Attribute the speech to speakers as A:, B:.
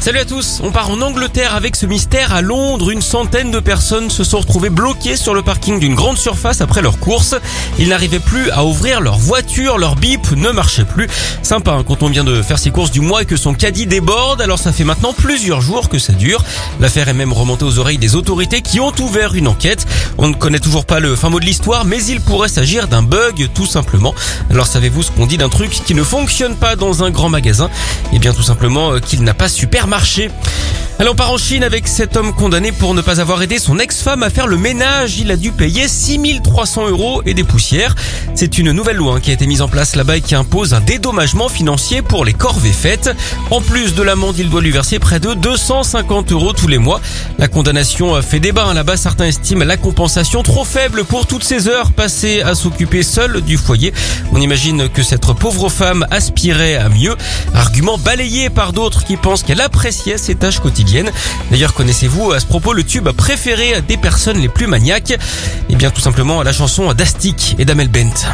A: Salut à tous, on part en Angleterre avec ce mystère. À Londres, une centaine de personnes se sont retrouvées bloquées sur le parking d'une grande surface après leur course. Ils n'arrivaient plus à ouvrir leur voiture, leur bip ne marchait plus. Sympa hein, quand on vient de faire ses courses du mois et que son caddie déborde, alors ça fait maintenant plusieurs jours que ça dure. L'affaire est même remontée aux oreilles des autorités qui ont ouvert une enquête. On ne connaît toujours pas le fin mot de l'histoire, mais il pourrait s'agir d'un bug tout simplement. Alors savez-vous ce qu'on dit d'un truc qui ne fonctionne pas dans un grand magasin? Eh bien tout simplement euh, qu'il n'a pas super Alors on part en Chine avec cet homme condamné pour ne pas avoir aidé son ex-femme à faire le ménage. Il a dû payer 6300 euros et des poussières. C'est une nouvelle loi hein, qui a été mise en place là-bas et qui impose un dédommagement financier pour les corvées faites. En plus de l'amende, il doit lui verser près de 250 euros tous les mois. La condamnation fait débat hein. là-bas. Certains estiment la compensation trop faible pour toutes ces heures passées à s'occuper seul du foyer. On imagine que cette pauvre femme aspirait à mieux. Argument balayé par d'autres qui pensent qu'elle appréciait ses tâches quotidiennes. D'ailleurs, connaissez-vous à ce propos le tube préféré des personnes les plus maniaques? Eh bien, tout simplement la chanson d'Astic et d'Amel Bent.